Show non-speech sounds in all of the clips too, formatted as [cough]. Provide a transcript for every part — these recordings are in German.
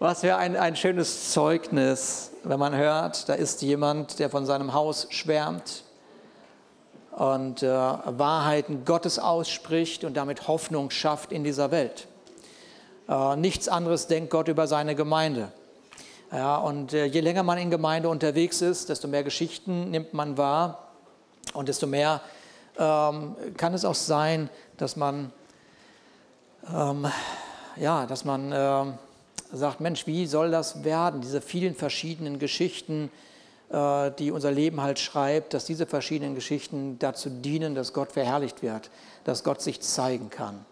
Was für ein, ein schönes Zeugnis, wenn man hört, da ist jemand, der von seinem Haus schwärmt und äh, Wahrheiten Gottes ausspricht und damit Hoffnung schafft in dieser Welt. Äh, nichts anderes denkt Gott über seine Gemeinde. Ja, und äh, je länger man in Gemeinde unterwegs ist, desto mehr Geschichten nimmt man wahr und desto mehr ähm, kann es auch sein, dass man, ähm, ja, dass man ähm, sagt, Mensch, wie soll das werden, diese vielen verschiedenen Geschichten, äh, die unser Leben halt schreibt, dass diese verschiedenen Geschichten dazu dienen, dass Gott verherrlicht wird, dass Gott sich zeigen kann.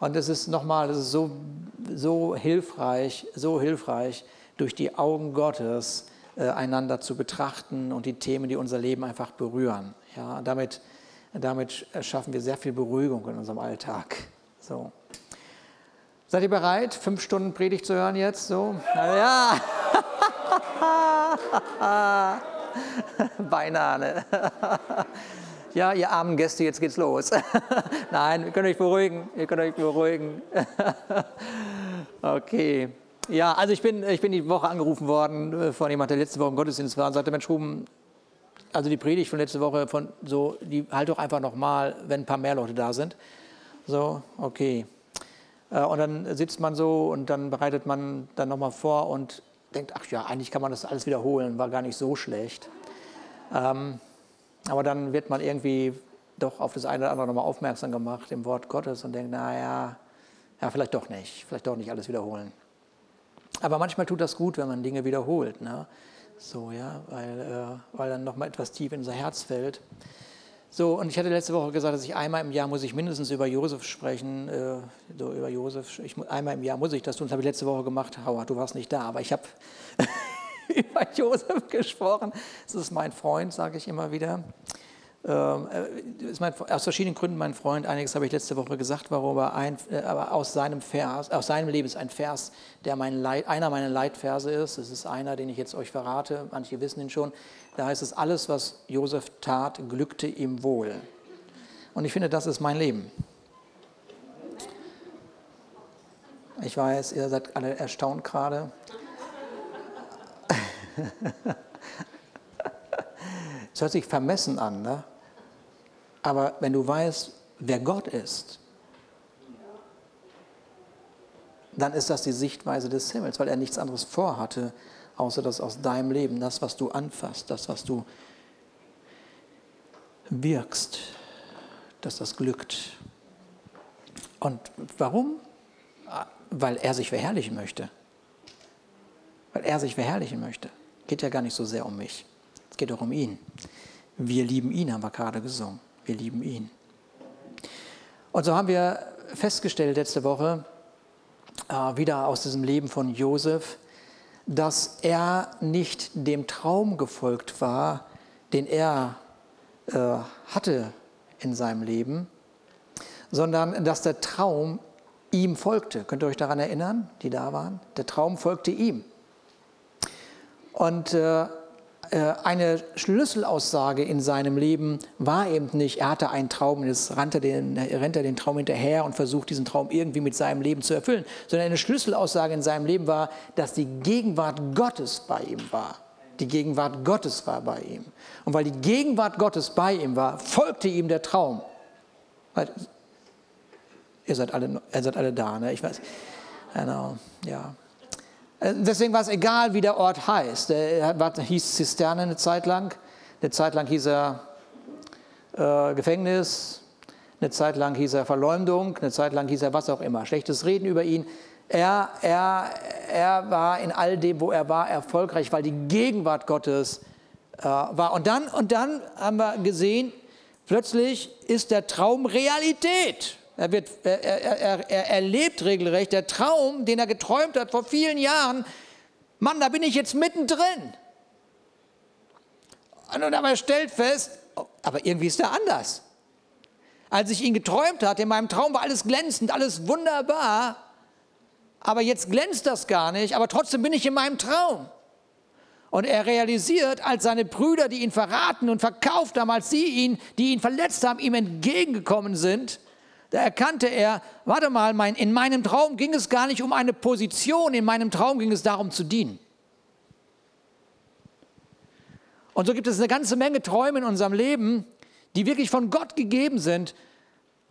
Und es ist nochmal, es ist so, so hilfreich, so hilfreich, durch die Augen Gottes äh, einander zu betrachten und die Themen, die unser Leben einfach berühren. Ja, damit, damit schaffen wir sehr viel Beruhigung in unserem Alltag. So. Seid ihr bereit, fünf Stunden Predigt zu hören jetzt? So? Ja. [laughs] Beinahe. Ne? Ja, ihr armen Gäste, jetzt geht's los. [laughs] Nein, ihr könnt euch beruhigen. Ihr könnt euch beruhigen. [laughs] Okay. Ja, also ich bin, ich bin die Woche angerufen worden äh, von jemand, der letzte Woche im Gottesdienst war und sagte, Mensch, Ruben, also die Predigt von letzte Woche, von so, die halt doch einfach nochmal, wenn ein paar mehr Leute da sind. So, okay. Äh, und dann sitzt man so und dann bereitet man dann nochmal vor und denkt, ach ja, eigentlich kann man das alles wiederholen, war gar nicht so schlecht. Ähm, aber dann wird man irgendwie doch auf das eine oder andere nochmal aufmerksam gemacht im Wort Gottes und denkt, naja, ja, vielleicht doch nicht, vielleicht doch nicht alles wiederholen. Aber manchmal tut das gut, wenn man Dinge wiederholt. Ne? So, ja, weil, äh, weil dann nochmal etwas tief in unser Herz fällt. So, und ich hatte letzte Woche gesagt, dass ich einmal im Jahr muss ich mindestens über Josef sprechen, äh, so über Josef. Ich, einmal im Jahr muss ich das tun. Das habe ich letzte Woche gemacht. Howard, du warst nicht da, aber ich habe [laughs] über Josef gesprochen. Das ist mein Freund, sage ich immer wieder. Ähm, äh, ist mein, aus verschiedenen Gründen mein Freund. Einiges habe ich letzte Woche gesagt, warum er ein, äh, aber aus seinem Vers, aus seinem Leben ist ein Vers, der mein Leit, einer meiner Leitverse ist. Es ist einer, den ich jetzt euch verrate. Manche wissen ihn schon. Da heißt es, alles, was Josef tat, glückte ihm wohl. Und ich finde, das ist mein Leben. Ich weiß, ihr seid alle erstaunt gerade. [laughs] Es hört sich vermessen an, ne? aber wenn du weißt, wer Gott ist, dann ist das die Sichtweise des Himmels, weil er nichts anderes vorhatte, außer das aus deinem Leben, das, was du anfasst, das, was du wirkst, dass das glückt. Und warum? Weil er sich verherrlichen möchte. Weil er sich verherrlichen möchte. Geht ja gar nicht so sehr um mich. Es geht auch um ihn. Wir lieben ihn, haben wir gerade gesungen. Wir lieben ihn. Und so haben wir festgestellt letzte Woche, äh, wieder aus diesem Leben von Josef, dass er nicht dem Traum gefolgt war, den er äh, hatte in seinem Leben, sondern dass der Traum ihm folgte. Könnt ihr euch daran erinnern, die da waren? Der Traum folgte ihm. Und äh, eine Schlüsselaussage in seinem Leben war eben nicht, er hatte einen Traum, jetzt rennt er, den, rennt er den Traum hinterher und versucht diesen Traum irgendwie mit seinem Leben zu erfüllen, sondern eine Schlüsselaussage in seinem Leben war, dass die Gegenwart Gottes bei ihm war. Die Gegenwart Gottes war bei ihm. Und weil die Gegenwart Gottes bei ihm war, folgte ihm der Traum. Ihr seid alle, ihr seid alle da, ne? Ich weiß. Genau, ja. Äh, deswegen war es egal, wie der Ort heißt. Er hieß Zisterne eine Zeit lang, eine Zeit lang hieß er äh, Gefängnis, eine Zeit lang hieß er Verleumdung, eine Zeit lang hieß er was auch immer. Schlechtes Reden über ihn. Er, er, er war in all dem, wo er war, erfolgreich, weil die Gegenwart Gottes äh, war. Und dann, und dann haben wir gesehen, plötzlich ist der Traum Realität. Er, wird, er, er, er erlebt regelrecht der Traum, den er geträumt hat vor vielen Jahren. Mann, da bin ich jetzt mittendrin. Und aber er stellt fest, oh, aber irgendwie ist er anders. Als ich ihn geträumt hatte, in meinem Traum war alles glänzend, alles wunderbar. Aber jetzt glänzt das gar nicht, aber trotzdem bin ich in meinem Traum. Und er realisiert, als seine Brüder, die ihn verraten und verkauft haben, als sie ihn, die ihn verletzt haben, ihm entgegengekommen sind, Da erkannte er, warte mal, mein, in meinem Traum ging es gar nicht um eine Position, in meinem Traum ging es darum zu dienen. Und so gibt es eine ganze Menge Träume in unserem Leben, die wirklich von Gott gegeben sind.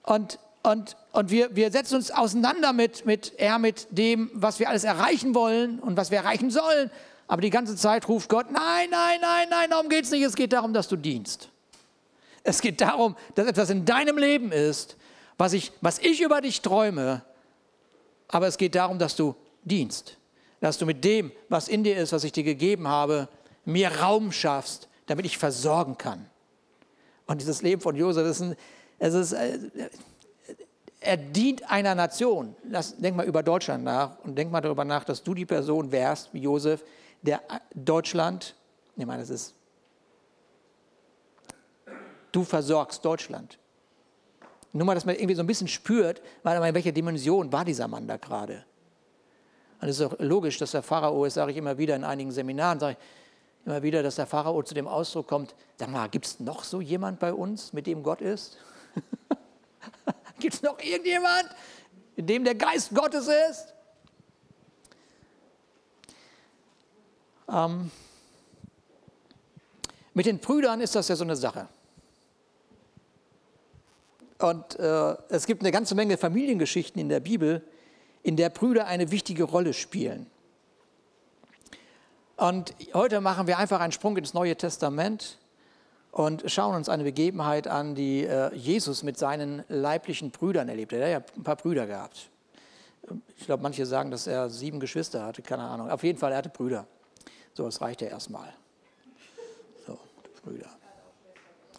Und, und, und wir, wir setzen uns auseinander mit, mit, eher mit dem, was wir alles erreichen wollen und was wir erreichen sollen. Aber die ganze Zeit ruft Gott, nein, nein, nein, nein, darum geht es nicht. Es geht darum, dass du dienst. Es geht darum, dass etwas in deinem Leben ist, was ich, was ich über dich träume. Aber es geht darum, dass du dienst. Dass du mit dem, was in dir ist, was ich dir gegeben habe, mir Raum schaffst, damit ich versorgen kann. Und dieses Leben von Josef ist ein, es ist, äh, er dient einer Nation. Lass, denk mal über Deutschland nach und denk mal darüber nach, dass du die Person wärst, wie Josef, der Deutschland, ich meine, das ist, du versorgst Deutschland. Nur mal, dass man irgendwie so ein bisschen spürt, in welcher Dimension war dieser Mann da gerade. Und es ist auch logisch, dass der Pharao ist, sage ich immer wieder in einigen Seminaren, sage ich immer wieder, dass der Pharao zu dem Ausdruck kommt, sag mal, gibt es noch so jemand bei uns, mit dem Gott ist? [laughs] gibt es noch irgendjemand, in dem der Geist Gottes ist? Ähm, mit den Brüdern ist das ja so eine Sache. Und äh, es gibt eine ganze Menge Familiengeschichten in der Bibel, in der Brüder eine wichtige Rolle spielen. Und heute machen wir einfach einen Sprung ins Neue Testament und schauen uns eine Begebenheit an, die äh, Jesus mit seinen leiblichen Brüdern erlebt hat. Er hat ja ein paar Brüder gehabt. Ich glaube, manche sagen, dass er sieben Geschwister hatte, keine Ahnung. Auf jeden Fall, er hatte Brüder. So, das reicht ja erstmal. So, Brüder.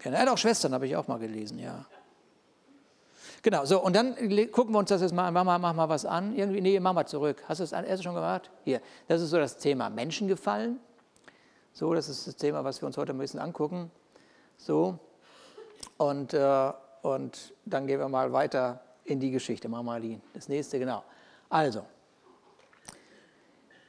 Er hat auch Schwestern, habe ich auch mal gelesen, ja. Genau, so, und dann gucken wir uns das jetzt mal an. Mama, mach mal was an. Irgendwie, nee, mach mal zurück. Hast du es erst schon gemacht? Hier, das ist so das Thema Menschengefallen. So, das ist das Thema, was wir uns heute ein bisschen angucken. So, und, äh, und dann gehen wir mal weiter in die Geschichte. Mach mal die, das nächste, genau. Also,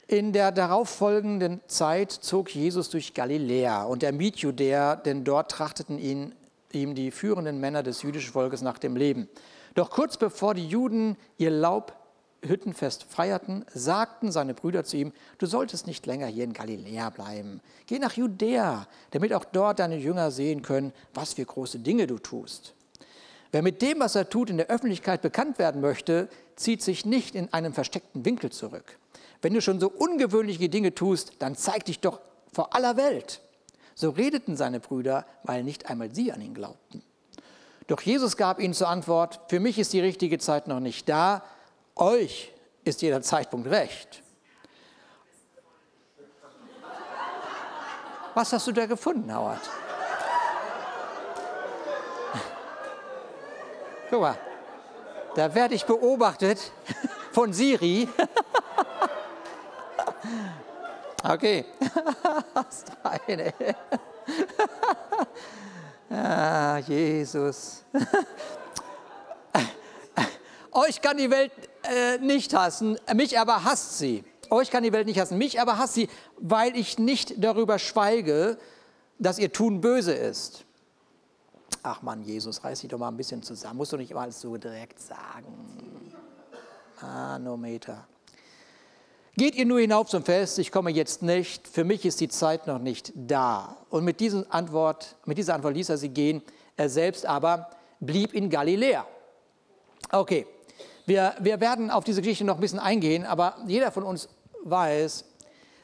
in der darauffolgenden Zeit zog Jesus durch Galiläa und er mied Judäa, denn dort trachteten ihn ihm die führenden Männer des jüdischen Volkes nach dem Leben. Doch kurz bevor die Juden ihr Laubhüttenfest feierten, sagten seine Brüder zu ihm, du solltest nicht länger hier in Galiläa bleiben. Geh nach Judäa, damit auch dort deine Jünger sehen können, was für große Dinge du tust. Wer mit dem, was er tut, in der Öffentlichkeit bekannt werden möchte, zieht sich nicht in einem versteckten Winkel zurück. Wenn du schon so ungewöhnliche Dinge tust, dann zeig dich doch vor aller Welt. So redeten seine Brüder, weil nicht einmal sie an ihn glaubten. Doch Jesus gab ihnen zur Antwort, für mich ist die richtige Zeit noch nicht da, euch ist jeder Zeitpunkt recht. Was hast du da gefunden, Howard? Guck mal, da werde ich beobachtet von Siri. Okay. [laughs] das eine. [laughs] ah, Jesus. [laughs] Euch kann die Welt äh, nicht hassen, mich aber hasst sie. Euch kann die Welt nicht hassen, mich aber hasst sie, weil ich nicht darüber schweige, dass ihr Tun böse ist. Ach Mann, Jesus, reiß dich doch mal ein bisschen zusammen. Musst du nicht immer alles so direkt sagen. Manometer. Geht ihr nur hinauf zum Fest, ich komme jetzt nicht, für mich ist die Zeit noch nicht da. Und mit, Antwort, mit dieser Antwort ließ er sie gehen, er selbst aber blieb in Galiläa. Okay, wir, wir werden auf diese Geschichte noch ein bisschen eingehen, aber jeder von uns weiß,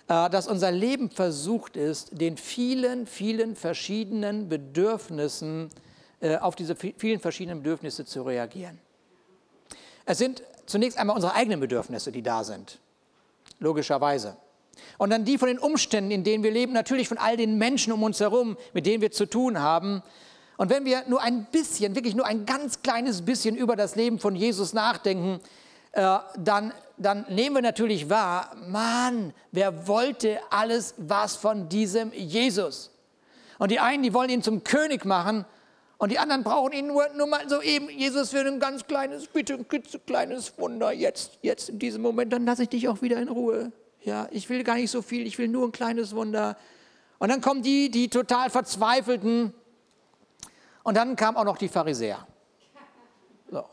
äh, dass unser Leben versucht ist, den vielen, vielen verschiedenen Bedürfnissen, äh, auf diese vielen verschiedenen Bedürfnisse zu reagieren. Es sind zunächst einmal unsere eigenen Bedürfnisse, die da sind logischerweise. Und dann die von den Umständen, in denen wir leben, natürlich von all den Menschen um uns herum, mit denen wir zu tun haben. Und wenn wir nur ein bisschen, wirklich nur ein ganz kleines bisschen über das Leben von Jesus nachdenken, äh, dann, dann nehmen wir natürlich wahr, Mann, wer wollte alles was von diesem Jesus? Und die einen, die wollen ihn zum König machen und die anderen brauchen ihn nur, nur mal so eben, Jesus, für ein ganz kleines, bitte ein kleines Wunder, jetzt, jetzt in diesem Moment, dann lasse ich dich auch wieder in Ruhe. Ja, ich will gar nicht so viel, ich will nur ein kleines Wunder. Und dann kommen die, die total verzweifelten. Und dann kamen auch noch die Pharisäer. So.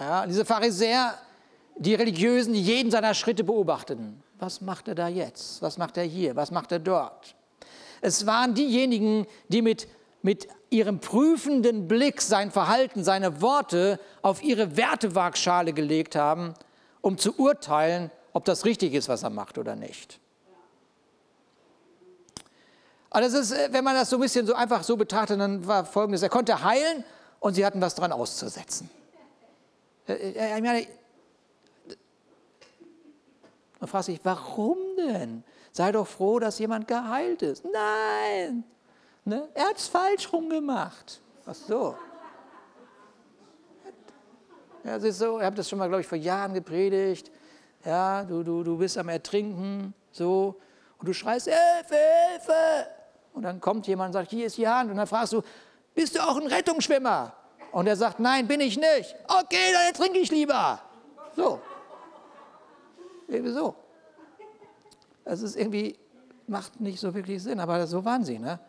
Ja, diese Pharisäer, die Religiösen, die jeden seiner Schritte beobachteten. Was macht er da jetzt? Was macht er hier? Was macht er dort? Es waren diejenigen, die mit, mit ihrem prüfenden Blick sein Verhalten, seine Worte auf ihre Wertewaagschale gelegt haben, um zu urteilen, ob das richtig ist, was er macht oder nicht. Also ist, äh, wenn man das so ein bisschen so einfach so betrachtet, dann war folgendes, er konnte heilen und sie hatten was dran auszusetzen. Äh, äh, ich meine, man fragt sich, warum denn? Sei doch froh, dass jemand geheilt ist. Nein, ne? er hat es falsch rumgemacht. Ach so. Ja, es ist so, ich habe das schon mal, glaube ich, vor Jahren gepredigt. Ja, du, du, du bist am Ertrinken, so, und du schreist, Hilfe, Hilfe. Und dann kommt jemand und sagt, hier ist die Hand. Und dann fragst du, bist du auch ein Rettungsschwimmer? Und er sagt, nein, bin ich nicht. Okay, dann ertrinke ich lieber. So. Irgendwie so. Das ist irgendwie, macht nicht so wirklich Sinn, aber so waren sie. Ne?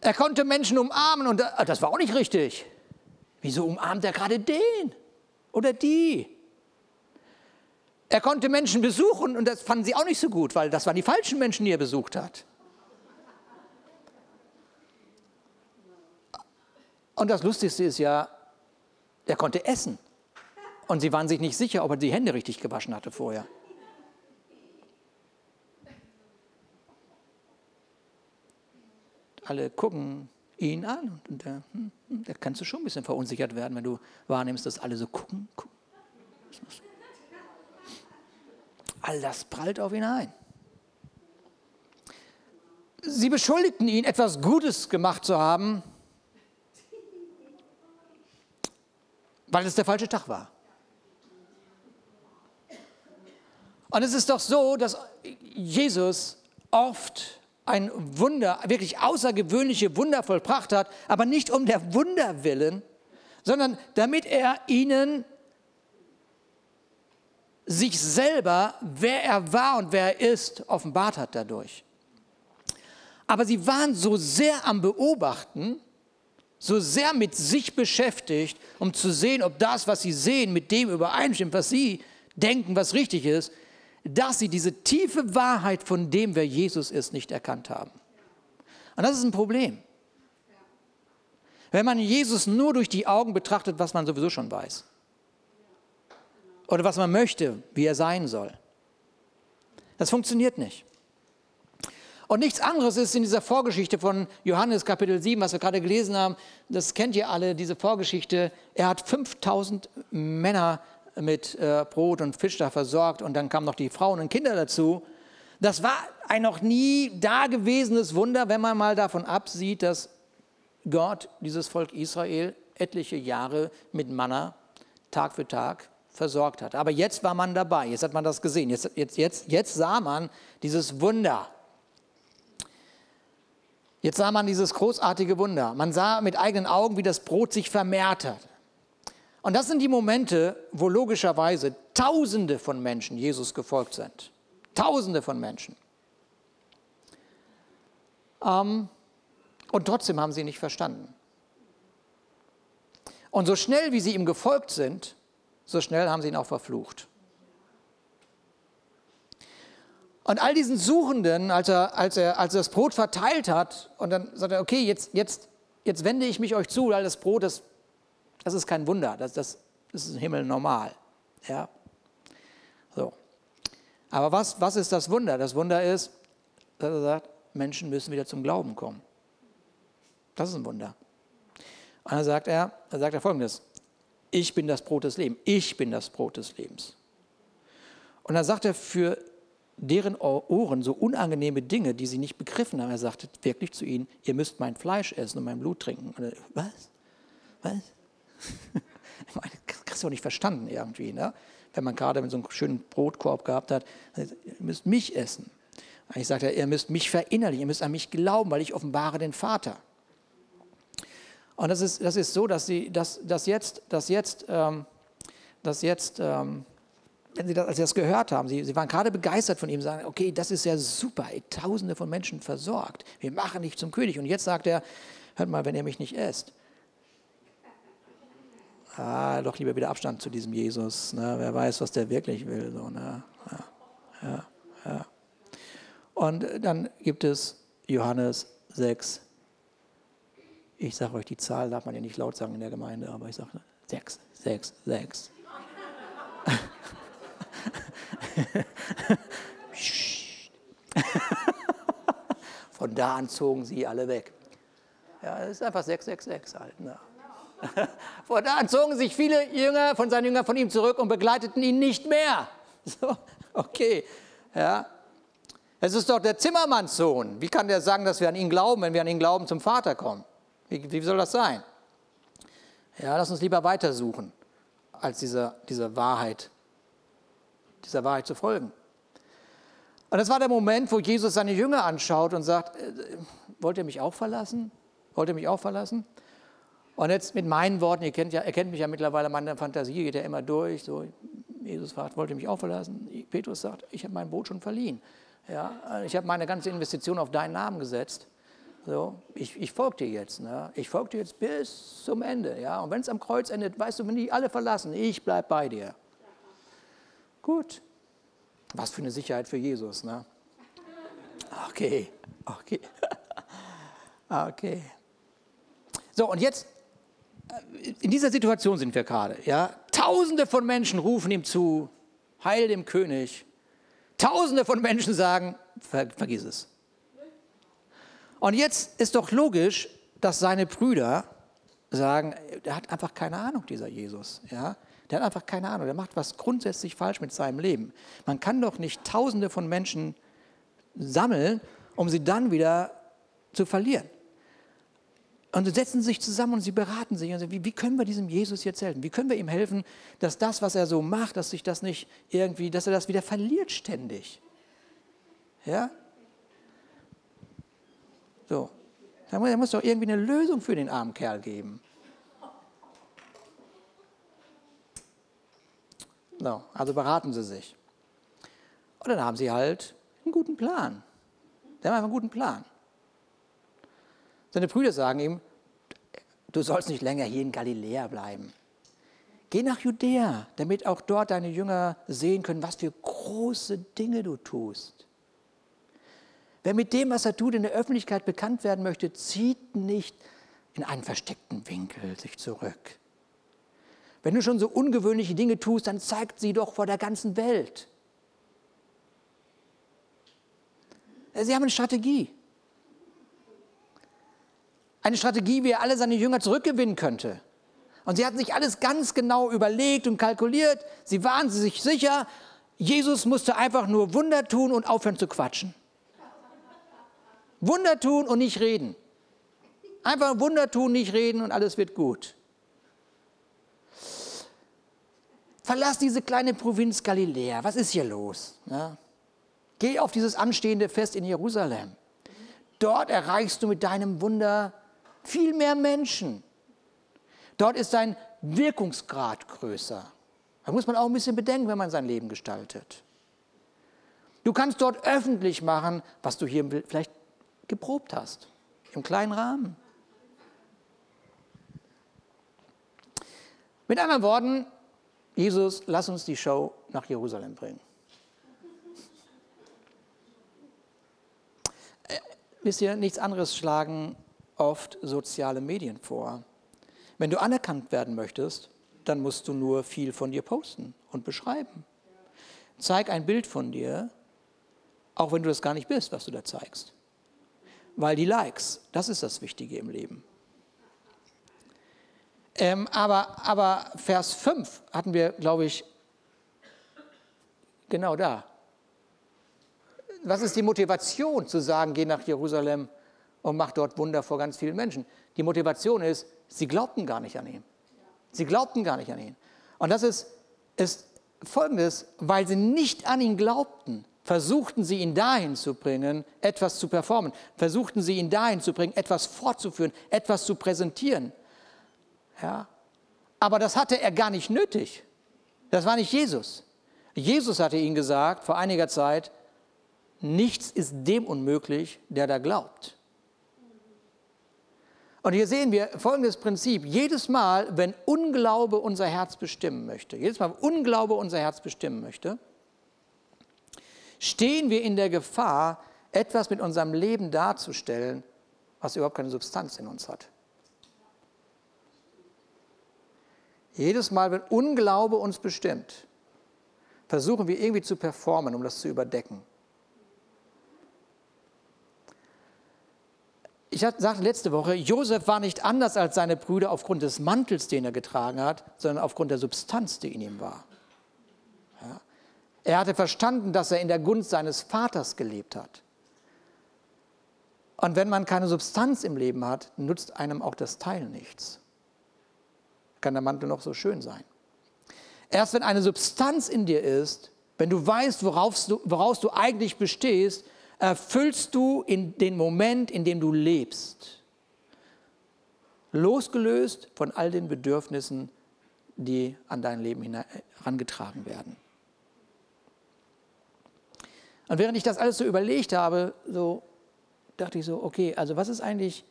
Er konnte Menschen umarmen und das war auch nicht richtig. Wieso umarmt er gerade den oder die? Er konnte Menschen besuchen und das fanden sie auch nicht so gut, weil das waren die falschen Menschen, die er besucht hat. Und das Lustigste ist ja, er konnte essen. Und sie waren sich nicht sicher, ob er die Hände richtig gewaschen hatte vorher. Alle gucken ihn an und da, hm, hm, da kannst du schon ein bisschen verunsichert werden, wenn du wahrnimmst, dass alle so gucken. All das prallt auf ihn ein. Sie beschuldigten ihn, etwas Gutes gemacht zu haben, weil es der falsche Tag war. Und es ist doch so, dass Jesus oft ein Wunder, wirklich außergewöhnliche Wunder vollbracht hat, aber nicht um der Wunder willen, sondern damit er ihnen sich selber, wer er war und wer er ist, offenbart hat dadurch. Aber sie waren so sehr am Beobachten, so sehr mit sich beschäftigt, um zu sehen, ob das, was sie sehen, mit dem übereinstimmt, was sie denken, was richtig ist, dass sie diese tiefe Wahrheit von dem, wer Jesus ist, nicht erkannt haben. Und das ist ein Problem. Wenn man Jesus nur durch die Augen betrachtet, was man sowieso schon weiß. Oder was man möchte, wie er sein soll. Das funktioniert nicht. Und nichts anderes ist in dieser Vorgeschichte von Johannes Kapitel 7, was wir gerade gelesen haben, das kennt ihr alle, diese Vorgeschichte. Er hat 5000 Männer mit äh, Brot und Fisch da versorgt und dann kamen noch die Frauen und Kinder dazu. Das war ein noch nie dagewesenes Wunder, wenn man mal davon absieht, dass Gott dieses Volk Israel etliche Jahre mit Manna Tag für Tag versorgt hat. Aber jetzt war man dabei, jetzt hat man das gesehen, jetzt, jetzt, jetzt, jetzt sah man dieses Wunder. Jetzt sah man dieses großartige Wunder. Man sah mit eigenen Augen, wie das Brot sich vermehrt hat. Und das sind die Momente, wo logischerweise Tausende von Menschen Jesus gefolgt sind. Tausende von Menschen. Ähm, und trotzdem haben sie nicht verstanden. Und so schnell, wie sie ihm gefolgt sind, so schnell haben sie ihn auch verflucht. Und all diesen Suchenden, als er, als er, als er das Brot verteilt hat, und dann sagt er, okay, jetzt, jetzt, jetzt wende ich mich euch zu, weil das Brot, das, das ist kein Wunder, das, das, ist im Himmel normal. Ja? So. Aber was, was ist das Wunder? Das Wunder ist, dass er sagt, Menschen müssen wieder zum Glauben kommen. Das ist ein Wunder. Und dann sagt er, dann sagt er folgendes, ich bin das Brot des Lebens, ich bin das Brot des Lebens. Und dann sagt er für deren Ohren so unangenehme Dinge, die sie nicht begriffen haben. Er sagte wirklich zu ihnen, ihr müsst mein Fleisch essen und mein Blut trinken. Und er, was? Was? Das kriegst du auch nicht verstanden irgendwie, ne? wenn man gerade so einen schönen Brotkorb gehabt hat. Ihr müsst mich essen. Ich sagte, ihr müsst mich verinnerlichen, ihr müsst an mich glauben, weil ich offenbare den Vater. Und das ist, das ist so, dass, sie, dass, dass jetzt, dass jetzt, ähm, dass jetzt ähm, wenn sie das, als sie das gehört haben, sie, sie waren gerade begeistert von ihm, sagen, okay, das ist ja super, tausende von Menschen versorgt, wir machen dich zum König. Und jetzt sagt er, hört mal, wenn ihr mich nicht esst, ah, doch lieber wieder Abstand zu diesem Jesus. Ne? Wer weiß, was der wirklich will. So, ne? ja, ja, ja. Und dann gibt es Johannes 6. Ich sage euch die Zahl, darf man ja nicht laut sagen in der Gemeinde, aber ich sage 6, 6, 6. Von da an zogen sie alle weg. Ja, das ist einfach 666 halt. Ne? [laughs] Von da zogen sich viele Jünger von seinen Jüngern von ihm zurück und begleiteten ihn nicht mehr. [laughs] So, okay. Ja. Es ist doch der Zimmermannssohn. Wie kann der sagen, dass wir an ihn glauben, wenn wir an ihn glauben, zum Vater kommen? Wie, wie soll das sein? Ja, lass uns lieber weitersuchen, als dieser, dieser Wahrheit, dieser Wahrheit zu folgen. Und das war der Moment, wo Jesus seine Jünger anschaut und sagt, äh, wollt ihr mich auch verlassen? Wollt ihr mich auch verlassen? Und jetzt mit meinen Worten, ihr kennt, ja, kennt mich ja mittlerweile, meine Fantasie geht ja immer durch. So, Jesus fragt, wollt ihr mich auch verlassen? Petrus sagt, ich habe mein Boot schon verliehen. Ja, ich habe meine ganze Investition auf deinen Namen gesetzt. So, ich, ich folge dir jetzt. Ne? Ich folge dir jetzt bis zum Ende. Ja? Und wenn es am Kreuz endet, weißt du, wenn die alle verlassen, ich bleibe bei dir. Gut, was für eine Sicherheit für Jesus, ne? Okay, okay. [laughs] Okay. So, und jetzt, in dieser Situation sind wir gerade. Ja? Tausende von Menschen rufen ihm zu, Heil dem König. Tausende von Menschen sagen, ver, vergiss es. Und jetzt ist doch logisch, dass seine Brüder sagen, der hat einfach keine Ahnung, dieser Jesus. Ja? Der hat einfach keine Ahnung, der macht was grundsätzlich falsch mit seinem Leben. Man kann doch nicht Tausende von Menschen sammeln, um sie dann wieder zu verlieren. Und sie setzen sich zusammen und sie beraten sich. Und sagen, wie, wie, können wir diesem Jesus jetzt helfen? Wie können wir ihm helfen, dass das, was er so macht, dass sich das nicht irgendwie, dass er das wieder verliert ständig? Ja? So. Da muss, doch irgendwie eine Lösung für den armen Kerl geben. No, also beraten sie sich. Und dann haben sie halt einen guten Plan. Sie haben einfach einen guten Plan. Seine Brüder sagen ihm, du sollst nicht länger hier in Galiläa bleiben. Geh nach Judäa, damit auch dort deine Jünger sehen können, was für große Dinge du tust. Wer mit dem, was er tut, in der Öffentlichkeit bekannt werden möchte, zieht nicht in einen versteckten Winkel sich zurück. Wenn du schon so ungewöhnliche Dinge tust, dann zeigt sie doch vor der ganzen Welt. Sie haben eine Strategie. Eine Strategie, wie er alle seine Jünger zurückgewinnen könnte. Und sie hatten sich alles ganz genau überlegt und kalkuliert. Sie waren sich sicher, Jesus musste einfach nur Wunder tun und aufhören zu quatschen. Wunder tun und nicht reden. Einfach Wunder tun, nicht reden und alles wird gut. Verlass diese kleine Provinz Galiläa. Was ist hier los? Ja? Geh auf dieses anstehende Fest in Jerusalem. Dort erreichst du mit deinem Wunder viel mehr Menschen. Dort ist dein Wirkungsgrad größer. Da muss man auch ein bisschen bedenken, wenn man sein Leben gestaltet. Du kannst dort öffentlich machen, was du hier vielleicht geprobt hast, im kleinen Rahmen. Mit anderen Worten, Jesus, lass uns die Show nach Jerusalem bringen. Äh, wisst ihr, nichts anderes schlagen oft soziale Medien vor. Wenn du anerkannt werden möchtest, dann musst du nur viel von dir posten und beschreiben. Zeig ein Bild von dir, auch wenn du das gar nicht bist, was du da zeigst. Weil die Likes, das ist das Wichtige im Leben. Ähm, aber, aber Vers 5 hatten wir, glaube ich, genau da. Was ist die Motivation zu sagen, geh nach Jerusalem und mach dort Wunder vor ganz vielen Menschen? Die Motivation ist, sie glaubten gar nicht an ihn. Sie glaubten gar nicht an ihn. Und das ist, ist folgendes, weil sie nicht an ihn glaubten, versuchten sie ihn dahin zu bringen, etwas zu performen, versuchten sie ihn dahin zu bringen, etwas fortzuführen, etwas zu präsentieren. Ja? Aber das hatte er gar nicht nötig. Das war nicht Jesus. Jesus hatte ihnen gesagt vor einiger Zeit, nichts ist dem unmöglich, der da glaubt. Und hier sehen wir folgendes Prinzip. Jedes Mal, wenn Unglaube unser Herz bestimmen möchte, jedes Mal, wenn Unglaube unser Herz bestimmen möchte, stehen wir in der Gefahr, etwas mit unserem Leben darzustellen, was überhaupt keine Substanz in uns hat. Jedes Mal, wenn Unglaube uns bestimmt, versuchen wir irgendwie zu performen, um das zu überdecken. Ich sagte letzte Woche, Josef war nicht anders als seine Brüder aufgrund des Mantels, den er getragen hat, sondern aufgrund der Substanz, die in ihm war. Ja. Er hatte verstanden, dass er in der Gunst seines Vaters gelebt hat. Und wenn man keine Substanz im Leben hat, nutzt einem auch das Teil nichts. Kann der Mantel noch so schön sein. Erst wenn eine Substanz in dir ist, wenn du weißt, worauf du, woraus du eigentlich bestehst, erfüllst du in den Moment, in dem du lebst. Losgelöst von all den Bedürfnissen, die an dein Leben herangetragen werden. Und während ich das alles so überlegt habe, so dachte ich so, okay, also was ist eigentlich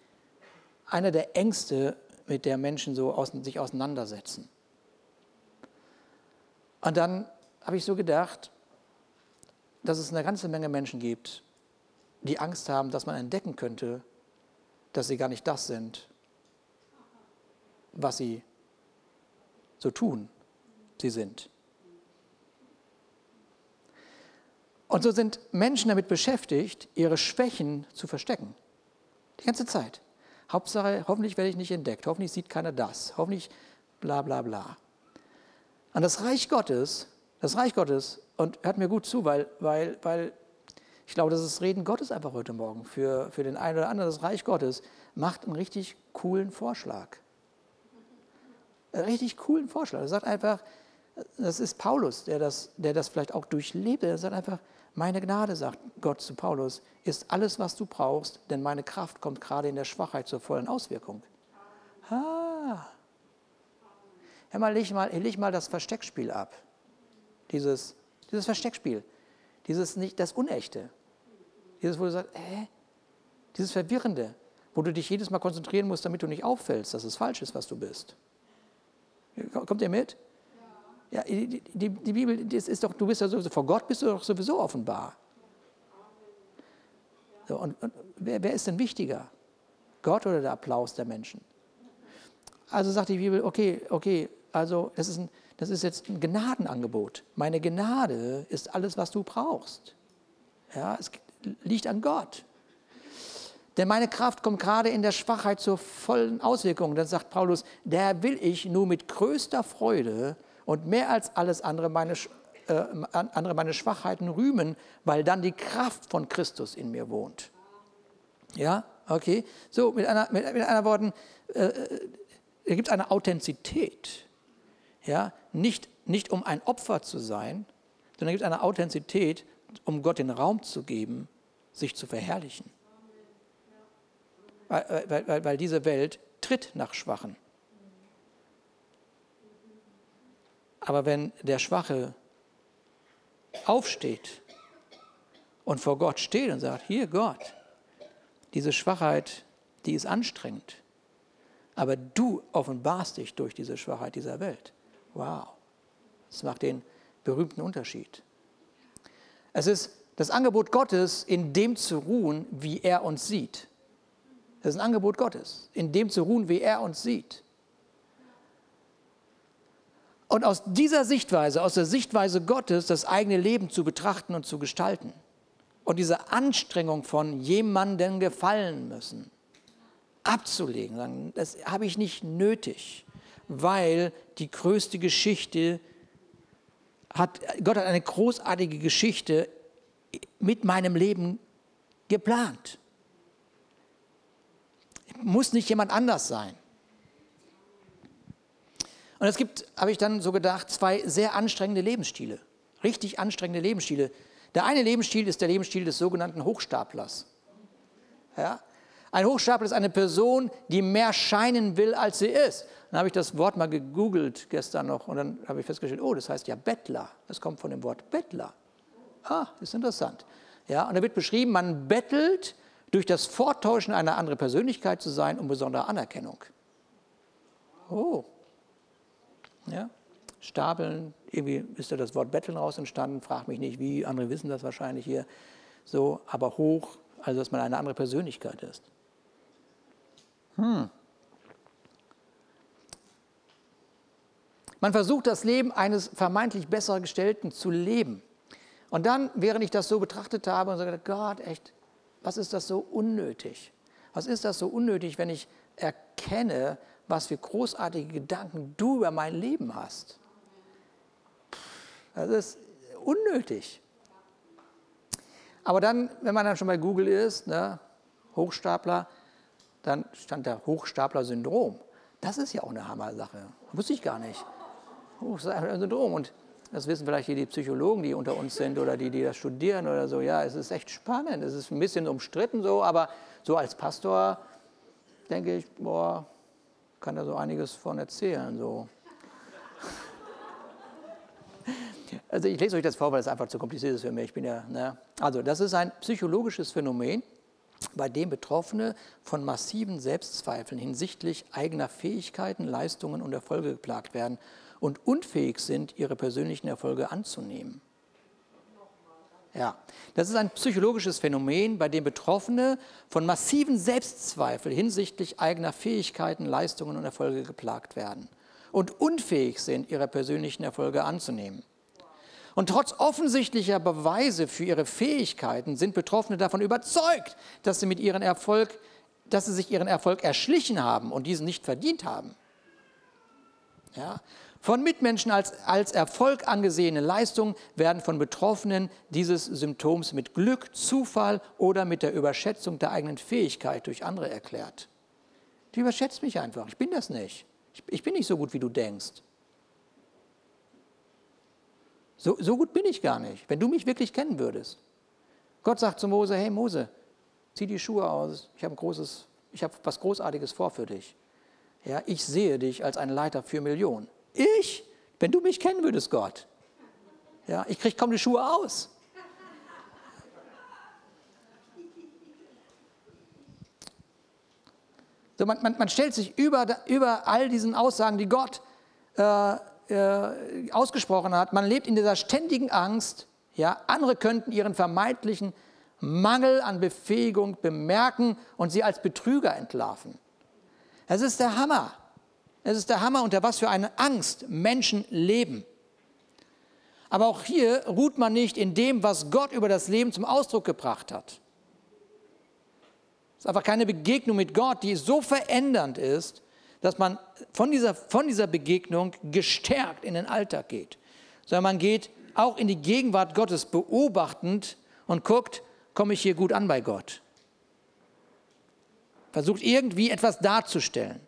einer der Ängste, mit der Menschen so aus, sich auseinandersetzen? Und dann habe ich so gedacht, dass es eine ganze Menge Menschen gibt, die Angst haben, dass man entdecken könnte, dass sie gar nicht das sind, was sie so tun, sie sind. Und so sind Menschen damit beschäftigt, ihre Schwächen zu verstecken. Die ganze Zeit. Hauptsache, hoffentlich werde ich nicht entdeckt, hoffentlich sieht keiner das, hoffentlich bla bla bla. Und das Reich Gottes, das Reich Gottes, und hört mir gut zu, weil, weil, weil ich glaube, das ist Reden Gottes einfach heute Morgen für, für den einen oder anderen. Das Reich Gottes macht einen richtig coolen Vorschlag. Einen richtig coolen Vorschlag. Er sagt einfach, das ist Paulus, der das, der das vielleicht auch durchlebt. Er sagt einfach, meine Gnade, sagt Gott zu Paulus, ist alles, was du brauchst, denn meine Kraft kommt gerade in der Schwachheit zur vollen Auswirkung. Ah. Ja, mal, leg mal, leg mal das Versteckspiel ab. Dieses, dieses Versteckspiel. Dieses nicht das Unechte. Dieses, wo du sagst, hä? Dieses Verwirrende, wo du dich jedes Mal konzentrieren musst, damit du nicht auffällst, dass es falsch ist, was du bist. Kommt ihr mit? Ja, die, die, die Bibel, das ist doch, du bist ja sowieso, vor Gott bist du doch sowieso offenbar. So, und, und wer, wer ist denn wichtiger? Gott oder der Applaus der Menschen? Also sagt die Bibel, okay, okay, also das ist, ein, das ist jetzt ein Gnadenangebot. Meine Gnade ist alles, was du brauchst. Ja, es liegt an Gott. Denn meine Kraft kommt gerade in der Schwachheit zur vollen Auswirkung. Dann sagt Paulus, der will ich nur mit größter Freude und mehr als alles andere meine, äh, andere meine Schwachheiten rühmen, weil dann die Kraft von Christus in mir wohnt. Ja, okay. So, mit einer, mit, mit einer Worten, äh, äh es gibt eine Authentizität. Ja, nicht, nicht um ein Opfer zu sein, sondern es gibt eine Authentizität, um Gott den Raum zu geben, sich zu verherrlichen. Weil, weil, weil, diese Welt tritt nach Schwachen. Aber wenn der Schwache aufsteht und vor Gott steht und sagt, hier Gott, diese Schwachheit, die ist anstrengend, aber du offenbarst dich durch diese Schwachheit dieser Welt. Wow, das macht den berühmten Unterschied. Es ist das Angebot Gottes, in dem zu ruhen, wie er uns sieht. Das ist ein Angebot Gottes, in dem zu ruhen, wie er uns sieht. Und aus dieser Sichtweise, aus der Sichtweise Gottes, das eigene Leben zu betrachten und zu gestalten. Und diese Anstrengung von jemandem gefallen müssen, abzulegen, sagen, das habe ich nicht nötig, weil die größte Geschichte hat, Gott hat eine großartige Geschichte mit meinem Leben geplant. Muss nicht jemand anders sein. Und es gibt, habe ich dann so gedacht, zwei sehr anstrengende Lebensstile. Richtig anstrengende Lebensstile. Der eine Lebensstil ist der Lebensstil des sogenannten Hochstaplers. Ja? Ein Hochstapler ist eine Person, die mehr scheinen will, als sie ist. Dann habe ich das Wort mal gegoogelt gestern noch und dann habe ich festgestellt, oh, das heißt ja Bettler. Das kommt von dem Wort Bettler. Ah, ist interessant. Ja, und da wird beschrieben, man bettelt durch das Vortäuschen einer anderen Persönlichkeit zu sein um besondere Anerkennung. Oh. Ja. Stapeln, irgendwie ist da das Wort Betteln raus entstanden, frag mich nicht wie, andere wissen das wahrscheinlich hier. So, aber hoch, also dass man eine andere Persönlichkeit ist. Hm. Man versucht das Leben eines vermeintlich besser gestellten zu leben. Und dann, während ich das so betrachtet habe und gedacht, Gott, echt, was ist das so unnötig? Was ist das so unnötig, wenn ich erkenne, was für großartige Gedanken du über mein Leben hast? Das ist unnötig. Aber dann, wenn man dann schon bei Google ist, ne, Hochstapler, dann stand da Hochstapler-Syndrom. Das ist ja auch eine Hammer-Sache. Wusste ich gar nicht. Hochstapler-Syndrom. Und das wissen vielleicht hier die Psychologen, die unter uns sind oder die, die das studieren oder so. Ja, es ist echt spannend. Es ist ein bisschen umstritten so, aber so als Pastor denke ich, boah, kann da so einiges von erzählen. So. [laughs] Also ich lese euch das vor, weil es einfach zu kompliziert ist für mich. Ich bin ja, ne? Also das ist ein psychologisches Phänomen, bei dem Betroffene von massiven Selbstzweifeln hinsichtlich eigener Fähigkeiten, Leistungen und Erfolge geplagt werden und unfähig sind, ihre persönlichen Erfolge anzunehmen. Ja, das ist ein psychologisches Phänomen, bei dem Betroffene von massiven Selbstzweifeln hinsichtlich eigener Fähigkeiten, Leistungen und Erfolge geplagt werden und unfähig sind, ihre persönlichen Erfolge anzunehmen. Und trotz offensichtlicher Beweise für ihre Fähigkeiten sind Betroffene davon überzeugt, dass sie, mit ihrem Erfolg, dass sie sich ihren Erfolg erschlichen haben und diesen nicht verdient haben. Ja? Von Mitmenschen als, als Erfolg angesehene Leistungen werden von Betroffenen dieses Symptoms mit Glück, Zufall oder mit der Überschätzung der eigenen Fähigkeit durch andere erklärt. Du überschätzt mich einfach, ich bin das nicht. Ich, ich bin nicht so gut, wie du denkst. So, so gut bin ich gar nicht, wenn du mich wirklich kennen würdest. Gott sagt zu Mose, hey Mose, zieh die Schuhe aus, ich habe habe was Großartiges vor für dich. Ja, ich sehe dich als ein Leiter für Millionen. Ich? Wenn du mich kennen würdest, Gott. Ja, ich kriege kaum die Schuhe aus. So, man, man, man stellt sich über, über all diesen Aussagen, die Gott äh, äh, ausgesprochen hat, man lebt in dieser ständigen Angst, ja, andere könnten ihren vermeintlichen Mangel an Befähigung bemerken und sie als Betrüger entlarven. Es ist der Hammer. Es ist der Hammer, unter was für eine Angst Menschen leben. Aber auch hier ruht man nicht in dem, was Gott über das Leben zum Ausdruck gebracht hat. Es ist einfach keine Begegnung mit Gott, die so verändernd ist, dass man von dieser, von dieser Begegnung gestärkt in den Alltag geht, sondern man geht auch in die Gegenwart Gottes beobachtend und guckt, komme ich hier gut an bei Gott. Versucht irgendwie etwas darzustellen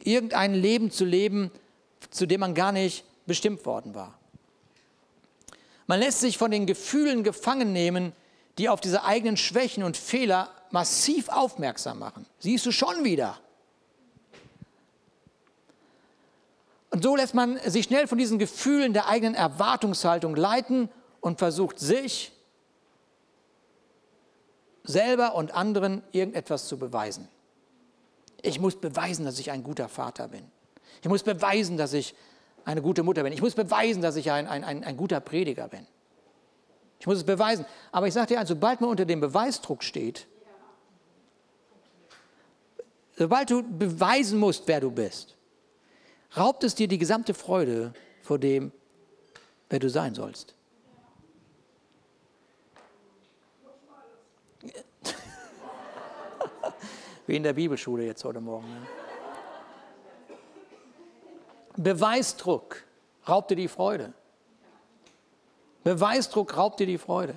irgendein Leben zu leben, zu dem man gar nicht bestimmt worden war. Man lässt sich von den Gefühlen gefangen nehmen, die auf diese eigenen Schwächen und Fehler massiv aufmerksam machen. Siehst du schon wieder. Und so lässt man sich schnell von diesen Gefühlen der eigenen Erwartungshaltung leiten und versucht sich selber und anderen irgendetwas zu beweisen. Ich muss beweisen, dass ich ein guter Vater bin. Ich muss beweisen, dass ich eine gute Mutter bin. Ich muss beweisen, dass ich ein, ein, ein, ein guter Prediger bin. Ich muss es beweisen. Aber ich sage dir sobald man unter dem Beweisdruck steht, sobald du beweisen musst, wer du bist, raubt es dir die gesamte Freude vor dem, wer du sein sollst. Wie in der Bibelschule jetzt heute Morgen. Ne? Beweisdruck raubt dir die Freude. Beweisdruck raubt dir die Freude.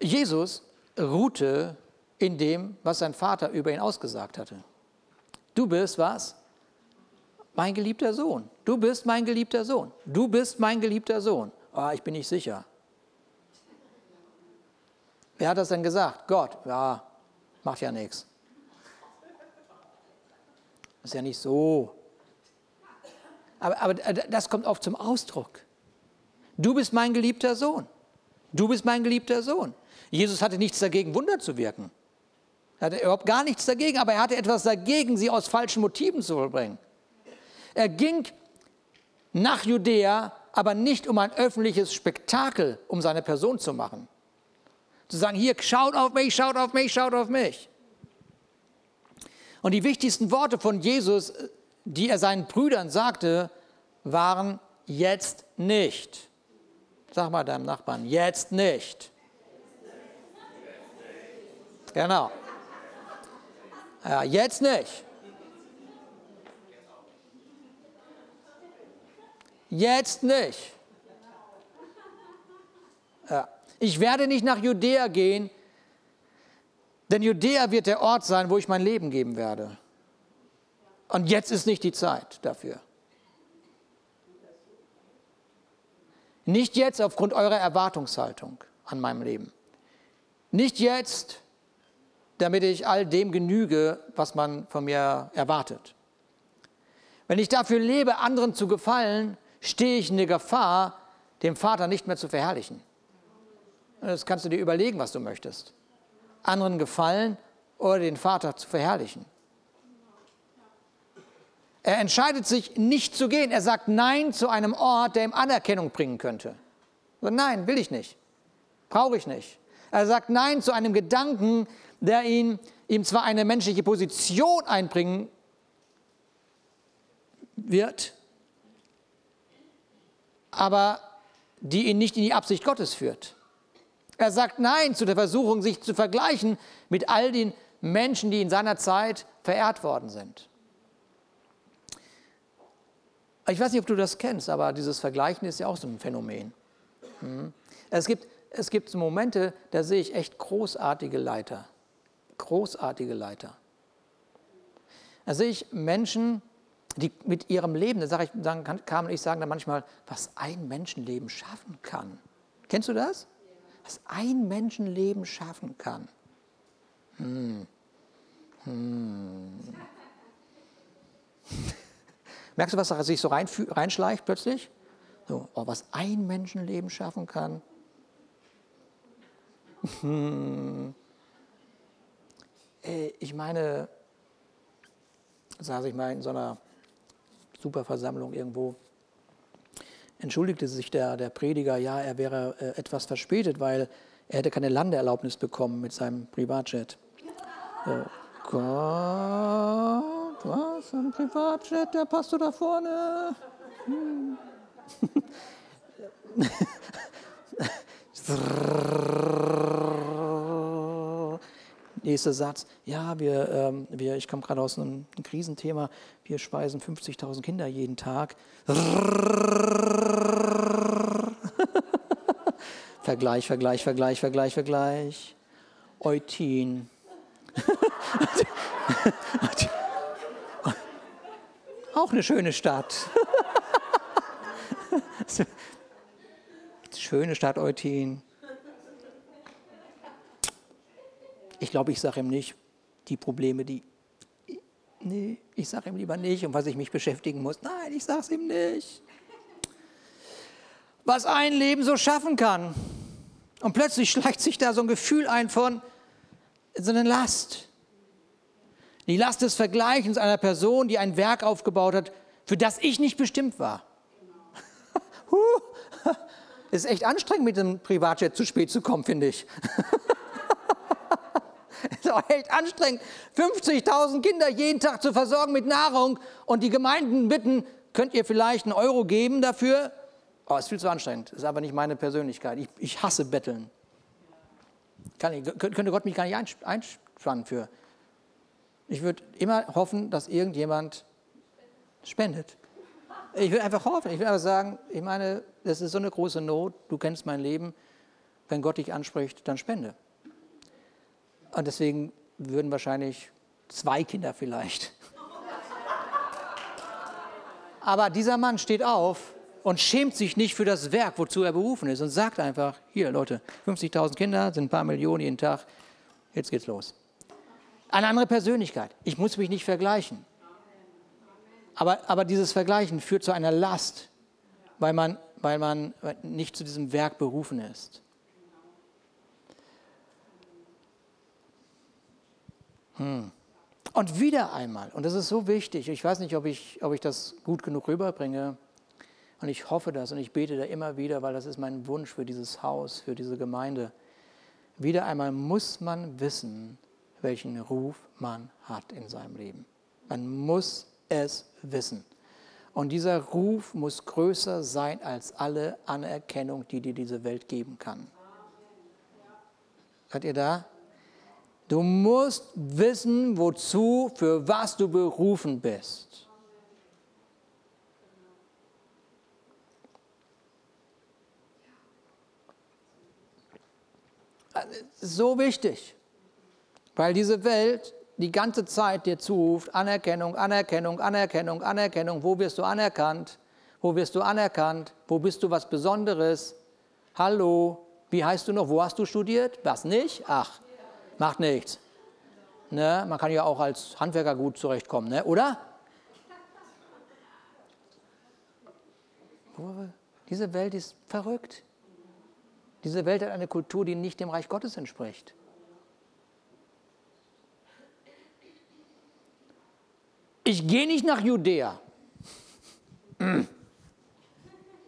Jesus ruhte in dem, was sein Vater über ihn ausgesagt hatte. Du bist was? Mein geliebter Sohn. Du bist mein geliebter Sohn. Du bist mein geliebter Sohn. Oh, ich bin nicht sicher. Wer hat das denn gesagt? Gott. Ja, macht ja nichts. Ist ja nicht so. Aber, aber das kommt oft zum Ausdruck. Du bist mein geliebter Sohn. Du bist mein geliebter Sohn. Jesus hatte nichts dagegen, Wunder zu wirken. Er hatte überhaupt gar nichts dagegen, aber er hatte etwas dagegen, sie aus falschen Motiven zu vollbringen. Er ging nach Judäa, aber nicht um ein öffentliches Spektakel um seine Person zu machen. Zu sagen, hier, schaut auf mich, schaut auf mich, schaut auf mich. Und die wichtigsten Worte von Jesus, die er seinen Brüdern sagte, waren jetzt nicht. Sag mal deinem Nachbarn, jetzt nicht. Genau. Ja, jetzt nicht. Jetzt nicht. Ja. Ich werde nicht nach Judäa gehen, denn Judäa wird der Ort sein, wo ich mein Leben geben werde. Und jetzt ist nicht die Zeit dafür. Nicht jetzt aufgrund eurer Erwartungshaltung an meinem Leben. Nicht jetzt, damit ich all dem genüge, was man von mir erwartet. Wenn ich dafür lebe, anderen zu gefallen, stehe ich in der Gefahr, dem Vater nicht mehr zu verherrlichen. Das kannst du dir überlegen, was du möchtest. Anderen gefallen oder den Vater zu verherrlichen. Er entscheidet sich nicht zu gehen. Er sagt Nein zu einem Ort, der ihm Anerkennung bringen könnte. Nein, will ich nicht. Brauche ich nicht. Er sagt Nein zu einem Gedanken, der ihn, ihm zwar eine menschliche Position einbringen wird, aber die ihn nicht in die Absicht Gottes führt. Er sagt Nein zu der Versuchung, sich zu vergleichen mit all den Menschen, die in seiner Zeit verehrt worden sind. Ich weiß nicht, ob du das kennst, aber dieses Vergleichen ist ja auch so ein Phänomen. Hm. Es gibt, es gibt Momente, da sehe ich echt großartige Leiter. Großartige Leiter. Da sehe ich Menschen, die mit ihrem Leben, da sage ich, dann kann, kann ich sagen dann manchmal, was ein Menschenleben schaffen kann. Kennst du das? Was ein Menschenleben schaffen kann. Hm. Hm. Merkst du, was sich so rein, reinschleicht plötzlich? So, oh, was ein Menschenleben schaffen kann. Hm. Äh, ich meine, saß ich mal in so einer Superversammlung irgendwo, entschuldigte sich der, der Prediger, ja, er wäre äh, etwas verspätet, weil er hätte keine Landeerlaubnis bekommen mit seinem Privatjet. So, Gott was? Ein Privatjet, der passt du da vorne? Hm. [laughs] Nächster Satz. Ja, wir, ähm, wir, ich komme gerade aus einem, einem, Krisenthema. Wir speisen 50.000 Kinder jeden Tag. [laughs] Vergleich, Vergleich, Vergleich, Vergleich, Vergleich. Eutin. [laughs] Auch eine schöne Stadt. [laughs] schöne Stadt Eutin. Ich glaube, ich sage ihm nicht die Probleme, die. Nee, ich sage ihm lieber nicht, um was ich mich beschäftigen muss. Nein, ich sage es ihm nicht. Was ein Leben so schaffen kann. Und plötzlich [laughs] schleicht sich da so ein Gefühl ein von so eine Last. Die Last des Vergleichens einer Person, die ein Werk aufgebaut hat, für das ich nicht bestimmt war. [laughs] Es [laughs] ist echt anstrengend, mit dem Privatjet zu spät zu kommen, finde ich. [laughs] Es ist auch echt anstrengend, 50.000 Kinder jeden Tag zu versorgen mit Nahrung und die Gemeinden bitten, könnt ihr vielleicht einen Euro geben dafür? Oh, ist viel zu anstrengend. Ist aber nicht meine Persönlichkeit. Ich, ich hasse Betteln. Kann ich, könnte Gott mich gar nicht einspannen für. Ich würde immer hoffen, dass irgendjemand spendet. Ich würde einfach hoffen, ich würde einfach sagen, ich meine, das ist so eine große Not, du kennst mein Leben, wenn Gott dich anspricht, dann spende. Und deswegen würden wahrscheinlich zwei Kinder vielleicht. [laughs] Aber dieser Mann steht auf und schämt sich nicht für das Werk, wozu er berufen ist und sagt einfach, hier Leute, 50.000 Kinder sind ein paar Millionen jeden Tag, jetzt geht's los. Eine andere Persönlichkeit. Ich muss mich nicht vergleichen. Aber, aber dieses Vergleichen führt zu einer Last, weil man, weil man nicht zu diesem Werk berufen ist. Hm. Und wieder einmal, und das ist so wichtig, ich weiß nicht, ob ich, ob ich das gut genug rüberbringe, und ich hoffe das und ich bete da immer wieder, weil das ist mein Wunsch für dieses Haus, für diese Gemeinde. Wieder einmal muss man wissen, welchen Ruf man hat in seinem Leben. Man muss es wissen. Und dieser Ruf muss größer sein als alle Anerkennung, die dir diese Welt geben kann. Seid ihr da? Du musst wissen, wozu, für was du berufen bist. So wichtig, weil diese Welt die ganze Zeit dir zuruft, Anerkennung, Anerkennung, Anerkennung, Anerkennung, wo wirst du anerkannt? Wo wirst du anerkannt? Wo bist du was Besonderes? Hallo, wie heißt du noch? Wo hast du studiert? Was nicht? Ach, macht nichts. Ne? Man kann ja auch als Handwerker gut zurechtkommen, ne? oder? Diese Welt ist verrückt. Diese Welt hat eine Kultur, die nicht dem Reich Gottes entspricht. Ich gehe nicht nach Judäa.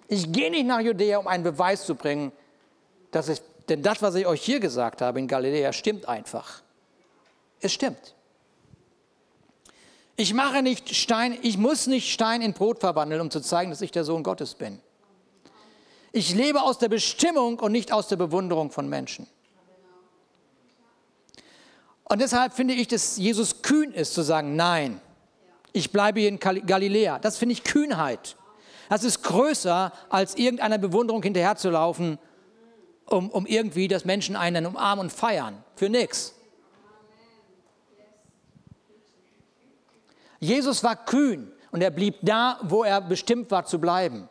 Ich gehe nicht nach Judäa, um einen Beweis zu bringen, dass ich, denn das, was ich euch hier gesagt habe in Galiläa, stimmt einfach. Es stimmt. Ich mache nicht Stein, ich muss nicht Stein in Brot verwandeln, um zu zeigen, dass ich der Sohn Gottes bin. Ich lebe aus der Bestimmung und nicht aus der Bewunderung von Menschen. Und deshalb finde ich, dass Jesus kühn ist zu sagen, nein, ich bleibe hier in Galiläa. Das finde ich Kühnheit. Das ist größer, als irgendeiner Bewunderung hinterherzulaufen, um, um irgendwie, dass Menschen einen umarmen und feiern. Für nichts. Jesus war kühn und er blieb da, wo er bestimmt war zu bleiben.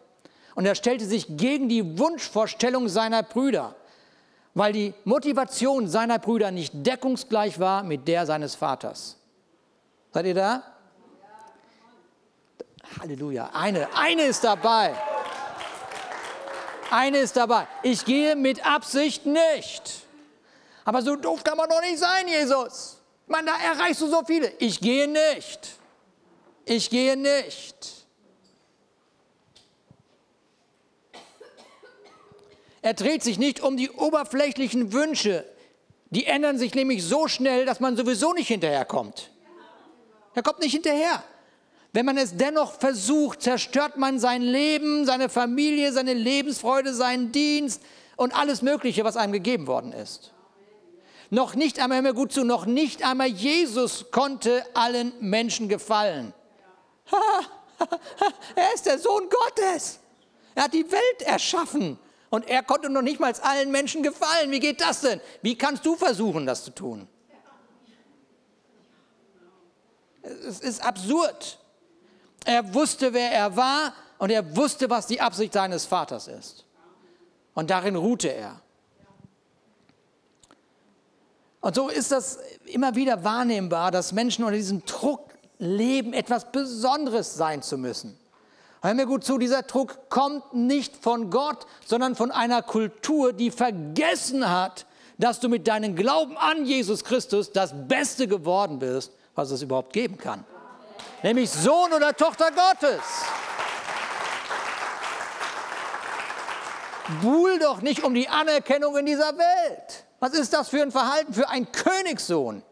Und er stellte sich gegen die Wunschvorstellung seiner Brüder, weil die Motivation seiner Brüder nicht deckungsgleich war mit der seines Vaters. Seid ihr da? Halleluja. Eine, eine ist dabei. Eine ist dabei. Ich gehe mit Absicht nicht. Aber so doof kann man doch nicht sein, Jesus. Man, da erreichst du so viele. Ich gehe nicht. Ich gehe nicht. Er dreht sich nicht um die oberflächlichen Wünsche. Die ändern sich nämlich so schnell, dass man sowieso nicht hinterherkommt. Er kommt nicht hinterher. Wenn man es dennoch versucht, zerstört man sein Leben, seine Familie, seine Lebensfreude, seinen Dienst und alles Mögliche, was einem gegeben worden ist. Noch nicht einmal, hör mir gut zu, noch nicht einmal Jesus konnte allen Menschen gefallen. [laughs] er ist der Sohn Gottes. Er hat die Welt erschaffen und er konnte noch nicht mal allen Menschen gefallen. Wie geht das denn? Wie kannst du versuchen, das zu tun? Es ist absurd. Er wusste, wer er war und er wusste, was die Absicht seines Vaters ist. Und darin ruhte er. Und so ist das immer wieder wahrnehmbar, dass Menschen unter diesem Druck leben, etwas Besonderes sein zu müssen. Hör mir gut zu, dieser Druck kommt nicht von Gott, sondern von einer Kultur, die vergessen hat, dass du mit deinem Glauben an Jesus Christus das Beste geworden bist, was es überhaupt geben kann nämlich Sohn oder Tochter Gottes. Buhl doch nicht um die Anerkennung in dieser Welt. Was ist das für ein Verhalten für einen Königssohn?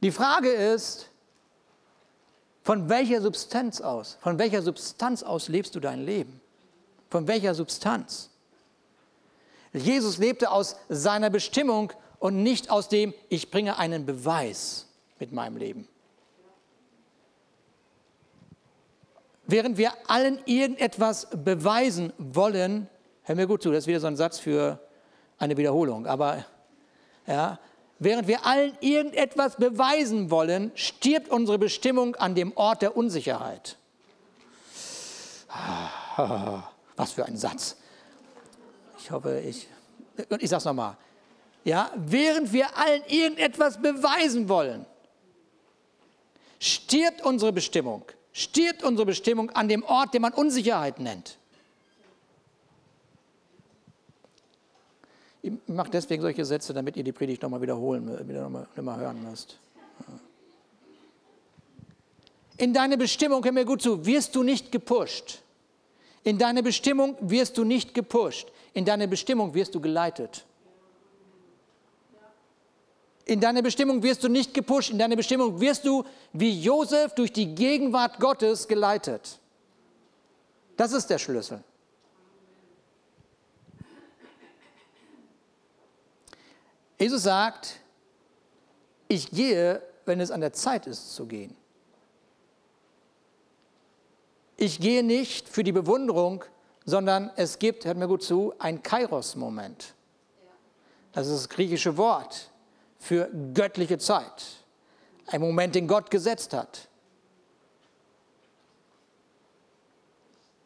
Die Frage ist, von welcher Substanz aus, von welcher Substanz aus lebst du dein Leben? Von welcher Substanz? Jesus lebte aus seiner Bestimmung und nicht aus dem, ich bringe einen Beweis mit meinem Leben. Während wir allen irgendetwas beweisen wollen, hör mir gut zu, das ist wieder so ein Satz für eine Wiederholung, aber ja, während wir allen irgendetwas beweisen wollen, stirbt unsere Bestimmung an dem Ort der Unsicherheit. [laughs] Was für ein Satz. Ich hoffe, ich, ich sage es nochmal ja, während wir allen irgendetwas beweisen wollen, stirbt unsere Bestimmung, stirbt unsere Bestimmung an dem Ort, den man Unsicherheit nennt. Ich mache deswegen solche Sätze, damit ihr die Predigt nochmal wiederholen, wieder nochmal noch hören müsst. In deine Bestimmung, hör mir gut zu, wirst du nicht gepusht. In deine Bestimmung wirst du nicht gepusht. In deine Bestimmung wirst du geleitet. In deine Bestimmung wirst du nicht gepusht. In deine Bestimmung wirst du wie Josef durch die Gegenwart Gottes geleitet. Das ist der Schlüssel. Jesus sagt, ich gehe, wenn es an der Zeit ist zu gehen. Ich gehe nicht für die Bewunderung, sondern es gibt, hört mir gut zu, ein Kairos-Moment. Das ist das griechische Wort für göttliche Zeit. Ein Moment, den Gott gesetzt hat.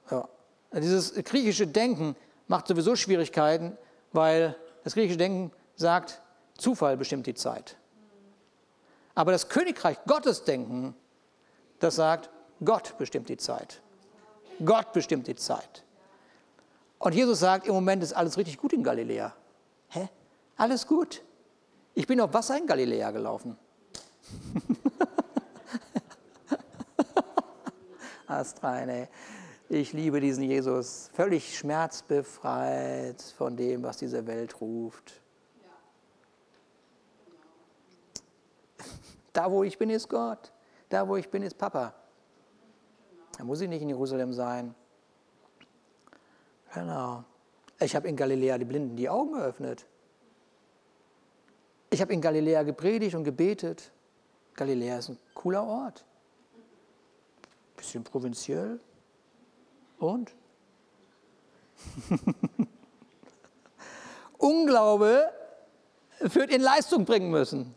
Ja. Dieses griechische Denken macht sowieso Schwierigkeiten, weil das griechische Denken sagt, Zufall bestimmt die Zeit. Aber das Königreich Gottes Denken, das sagt, Gott bestimmt die Zeit. Gott bestimmt die Zeit. Und Jesus sagt, im Moment ist alles richtig gut in Galiläa. Hä? Alles gut. Ich bin auf Wasser in Galiläa gelaufen. [laughs] Astrein, ey. Ich liebe diesen Jesus, völlig schmerzbefreit von dem, was diese Welt ruft. [laughs] Da, wo ich bin, ist Gott. Da, wo ich bin, ist Papa. Da muss ich nicht in Jerusalem sein. Genau. Ich habe in Galiläa die Blinden die Augen geöffnet. Ich habe in Galiläa gepredigt und gebetet. Galiläa ist ein cooler Ort. Bisschen provinziell. Und? [laughs] Unglaube führt in Leistung bringen müssen.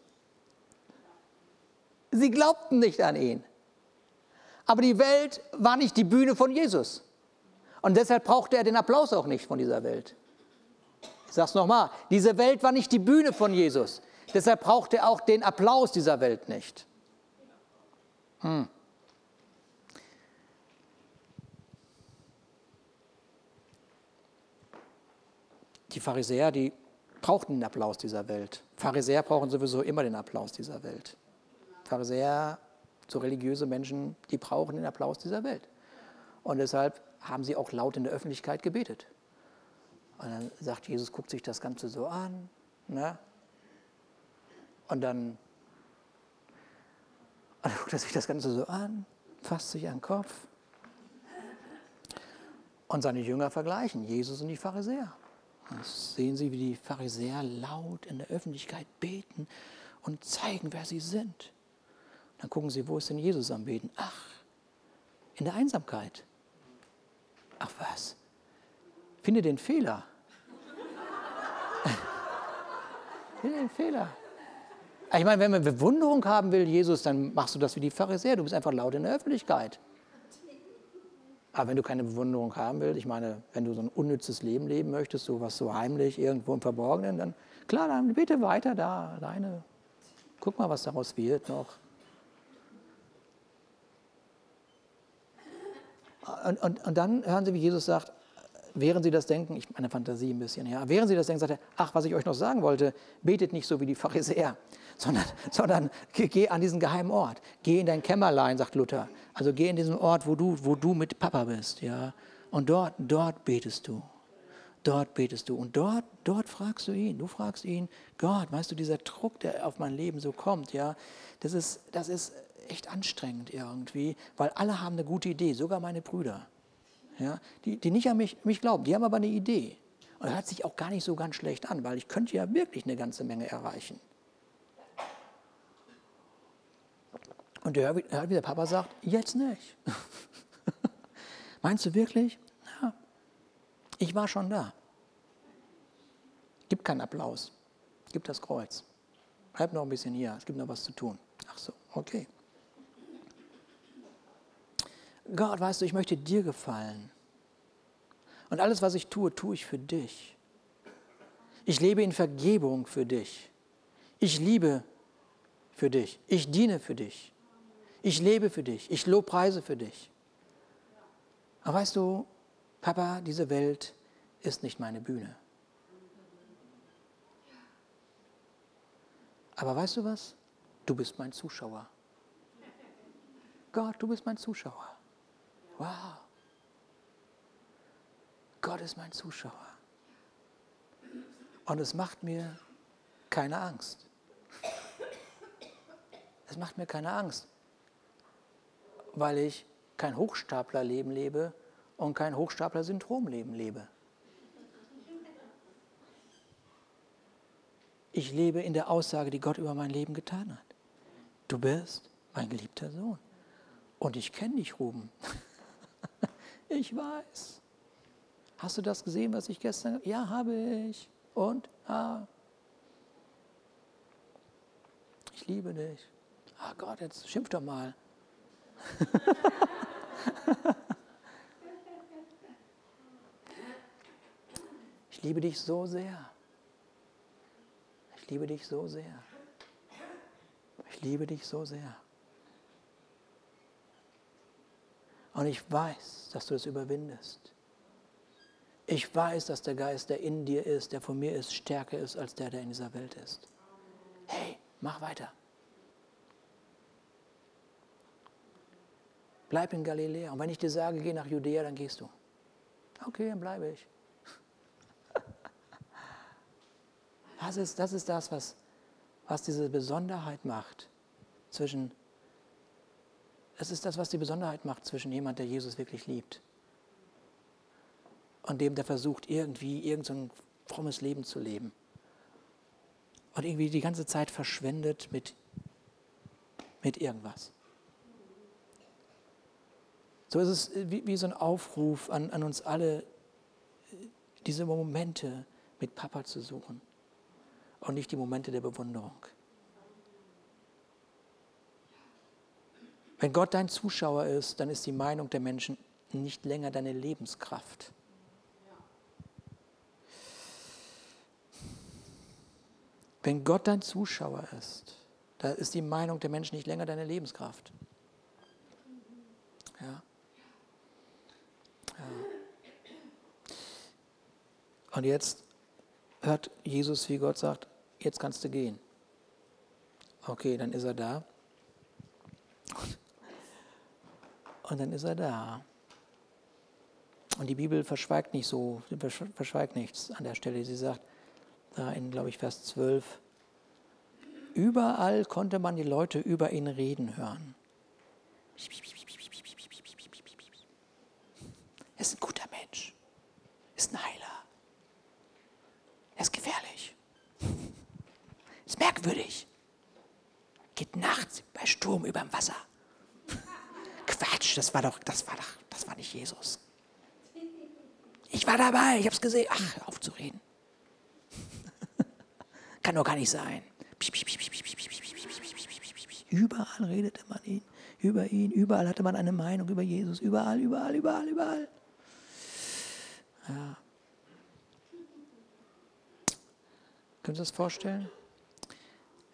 Sie glaubten nicht an ihn. Aber die Welt war nicht die Bühne von Jesus. Und deshalb brauchte er den Applaus auch nicht von dieser Welt. Ich sage es nochmal, diese Welt war nicht die Bühne von Jesus. Deshalb brauchte er auch den Applaus dieser Welt nicht. Hm. Die Pharisäer, die brauchten den Applaus dieser Welt. Pharisäer brauchen sowieso immer den Applaus dieser Welt. Pharisäer, so religiöse Menschen, die brauchen den Applaus dieser Welt. Und deshalb haben sie auch laut in der Öffentlichkeit gebetet. Und dann sagt Jesus, guckt sich das Ganze so an. Ne? Und dann, und guckt er sich das Ganze so an, fasst sich an den Kopf. Und seine Jünger vergleichen Jesus und die Pharisäer. Und sehen Sie, wie die Pharisäer laut in der Öffentlichkeit beten und zeigen, wer sie sind. Dann gucken sie, wo ist denn Jesus am Beten? Ach, in der Einsamkeit. Ach was, finde den Fehler. [laughs] den Fehler. Ich meine, wenn man Bewunderung haben will, Jesus, dann machst du das wie die Pharisäer. Du bist einfach laut in der Öffentlichkeit. Aber wenn du keine Bewunderung haben willst, ich meine, wenn du so ein unnützes Leben leben möchtest, so was so heimlich irgendwo im Verborgenen, dann klar, dann bitte weiter da, deine. Guck mal, was daraus wird noch. Und, und, und dann hören Sie, wie Jesus sagt, während Sie das denken, ich meine Fantasie ein bisschen, ja, während Sie das denken, sagt er, ach, was ich euch noch sagen wollte, betet nicht so wie die Pharisäer, [laughs] sondern, sondern geh an diesen geheimen Ort, geh in dein Kämmerlein, sagt Luther. Also geh in diesen Ort, wo du, wo du mit Papa bist, ja, und dort, dort betest du. Dort betest du und dort, dort fragst du ihn. Du fragst ihn, Gott, weißt du, dieser Druck, der auf mein Leben so kommt, ja, das ist, das ist echt anstrengend irgendwie, weil alle haben eine gute Idee, sogar meine Brüder, ja, die, die nicht an mich, mich glauben, die haben aber eine Idee. Und das hört sich auch gar nicht so ganz schlecht an, weil ich könnte ja wirklich eine ganze Menge erreichen. Und der hört, wie der Papa sagt, jetzt nicht. [laughs] Meinst du wirklich? Ja, ich war schon da. Gib keinen Applaus. Gib das Kreuz. Bleib noch ein bisschen hier. Es gibt noch was zu tun. Ach so, okay. Gott, weißt du, ich möchte dir gefallen. Und alles, was ich tue, tue ich für dich. Ich lebe in Vergebung für dich. Ich liebe für dich. Ich diene für dich. Ich lebe für dich. Ich lobpreise für dich. Aber weißt du, Papa, diese Welt ist nicht meine Bühne. Aber weißt du was? Du bist mein Zuschauer. Gott, du bist mein Zuschauer. Wow. Gott ist mein Zuschauer. Und es macht mir keine Angst. Es macht mir keine Angst, weil ich kein Hochstaplerleben lebe und kein Hochstapler-Syndromleben lebe. Ich lebe in der Aussage, die Gott über mein Leben getan hat. Du bist mein geliebter Sohn. Und ich kenne dich, Ruben. [laughs] ich weiß. Hast du das gesehen, was ich gestern? Ja, habe ich. Und? Ah. Ich liebe dich. Ah Gott, jetzt schimpf doch mal. ich liebe dich so sehr. Ich liebe dich so sehr. Ich liebe dich so sehr. Und ich weiß, dass du es überwindest. Ich weiß, dass der Geist, der in dir ist, der von mir ist, stärker ist als der, der in dieser Welt ist. Hey, mach weiter. Bleib in Galiläa. Und wenn ich dir sage, geh nach Judäa, dann gehst du. Okay, dann bleibe ich. [laughs] Das ist das, ist das was, was diese Besonderheit macht zwischen, es ist das, was die Besonderheit macht zwischen jemand, der Jesus wirklich liebt und dem, der versucht, irgendwie irgendein so frommes Leben zu leben und irgendwie die ganze Zeit verschwendet mit, mit irgendwas. So ist es wie, wie so ein Aufruf an, an uns alle, diese Momente mit Papa zu suchen und nicht die Momente der Bewunderung. Wenn Gott dein Zuschauer ist, dann ist die Meinung der Menschen nicht länger deine Lebenskraft. Wenn Gott dein Zuschauer ist, da ist die Meinung der Menschen nicht länger deine Lebenskraft. Ja. Und jetzt hört Jesus, wie Gott sagt, jetzt kannst du gehen. Okay, dann ist er da. Und dann ist er da. Und die Bibel verschweigt nicht so, verschweigt nichts an der Stelle. Sie sagt, da in, glaube ich, Vers 12, überall konnte man die Leute über ihn reden hören. Er ist ein guter Mensch, ist ein Heiler. Er ist gefährlich. Ist merkwürdig. Geht nachts bei Sturm über dem Wasser. Quatsch, das war doch, das war doch, das war nicht Jesus. Ich war dabei, ich habe es gesehen. Ach, hör auf zu reden. Kann doch gar nicht sein. Überall redete man ihn, über ihn, überall hatte man eine Meinung über Jesus, überall, überall, überall, überall. Ja. Können Sie das vorstellen?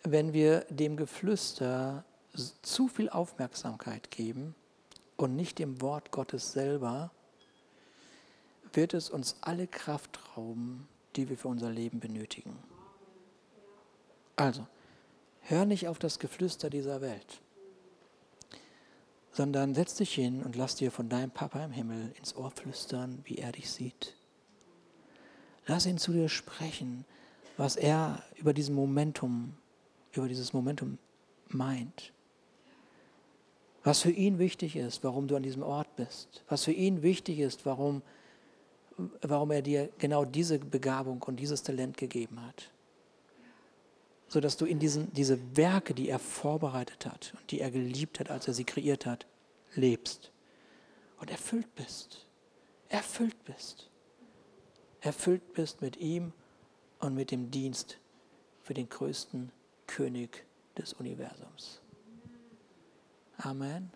Wenn wir dem Geflüster zu viel Aufmerksamkeit geben und nicht dem Wort Gottes selber, wird es uns alle Kraft rauben, die wir für unser Leben benötigen. Also, hör nicht auf das Geflüster dieser Welt, sondern setz dich hin und lass dir von deinem Papa im Himmel ins Ohr flüstern, wie er dich sieht. Lass ihn zu dir sprechen, was er über diesen Momentum, über dieses Momentum meint. Was für ihn wichtig ist, warum du an diesem Ort bist. Was für ihn wichtig ist, warum, warum er dir genau diese Begabung und dieses Talent gegeben hat. Sodass du in diesen, diese Werke, die er vorbereitet hat und die er geliebt hat, als er sie kreiert hat, lebst und erfüllt bist. Erfüllt bist. Erfüllt bist mit ihm und mit dem Dienst für den größten König des Universums. Amen.